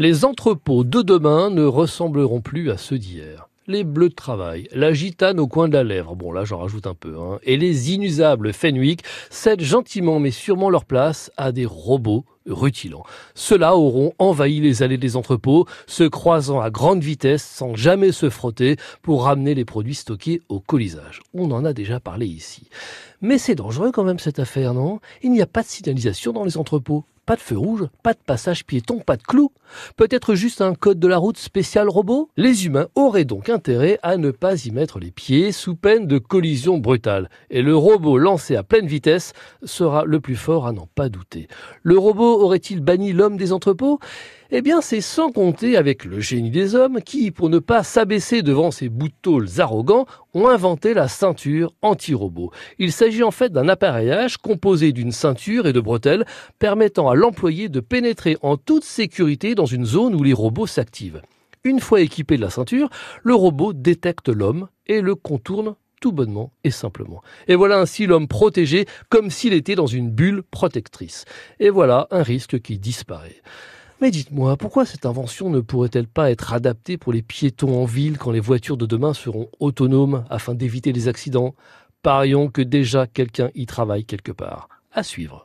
Les entrepôts de demain ne ressembleront plus à ceux d'hier. Les bleus de travail, la gitane au coin de la lèvre, bon là j'en rajoute un peu, hein, et les inusables Fenwick cèdent gentiment mais sûrement leur place à des robots rutilants. Ceux-là auront envahi les allées des entrepôts, se croisant à grande vitesse sans jamais se frotter pour ramener les produits stockés au colisage. On en a déjà parlé ici. Mais c'est dangereux quand même cette affaire, non? Il n'y a pas de signalisation dans les entrepôts. Pas de feu rouge, pas de passage piéton, pas de clous. Peut-être juste un code de la route spécial robot? Les humains auraient donc intérêt à ne pas y mettre les pieds sous peine de collision brutale. Et le robot lancé à pleine vitesse sera le plus fort à n'en pas douter. Le robot aurait-il banni l'homme des entrepôts? Eh bien, c'est sans compter avec le génie des hommes qui, pour ne pas s'abaisser devant ces bouts arrogants, ont inventé la ceinture anti-robot. Il s'agit en fait d'un appareillage composé d'une ceinture et de bretelles permettant à l'employé de pénétrer en toute sécurité dans une zone où les robots s'activent. Une fois équipé de la ceinture, le robot détecte l'homme et le contourne tout bonnement et simplement. Et voilà ainsi l'homme protégé comme s'il était dans une bulle protectrice. Et voilà un risque qui disparaît. Mais dites-moi, pourquoi cette invention ne pourrait-elle pas être adaptée pour les piétons en ville quand les voitures de demain seront autonomes afin d'éviter les accidents? Parions que déjà quelqu'un y travaille quelque part. À suivre.